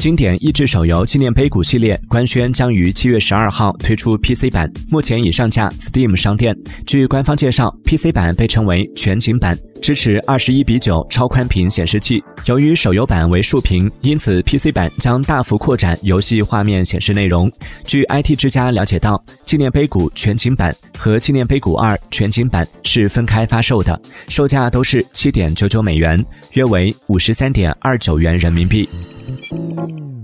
经典益智手游纪念碑谷系列官宣将于七月十二号推出 PC 版，目前已上架 Steam 商店。据官方介绍，PC 版被称为全景版，支持二十一比九超宽屏显示器。由于手游版为竖屏，因此 PC 版将大幅扩展游戏画面显示内容。据 IT 之家了解到，纪念碑谷全景版和纪念碑谷二全景版是分开发售的，售价都是七点九九美元，约为五十三点二九元人民币。Música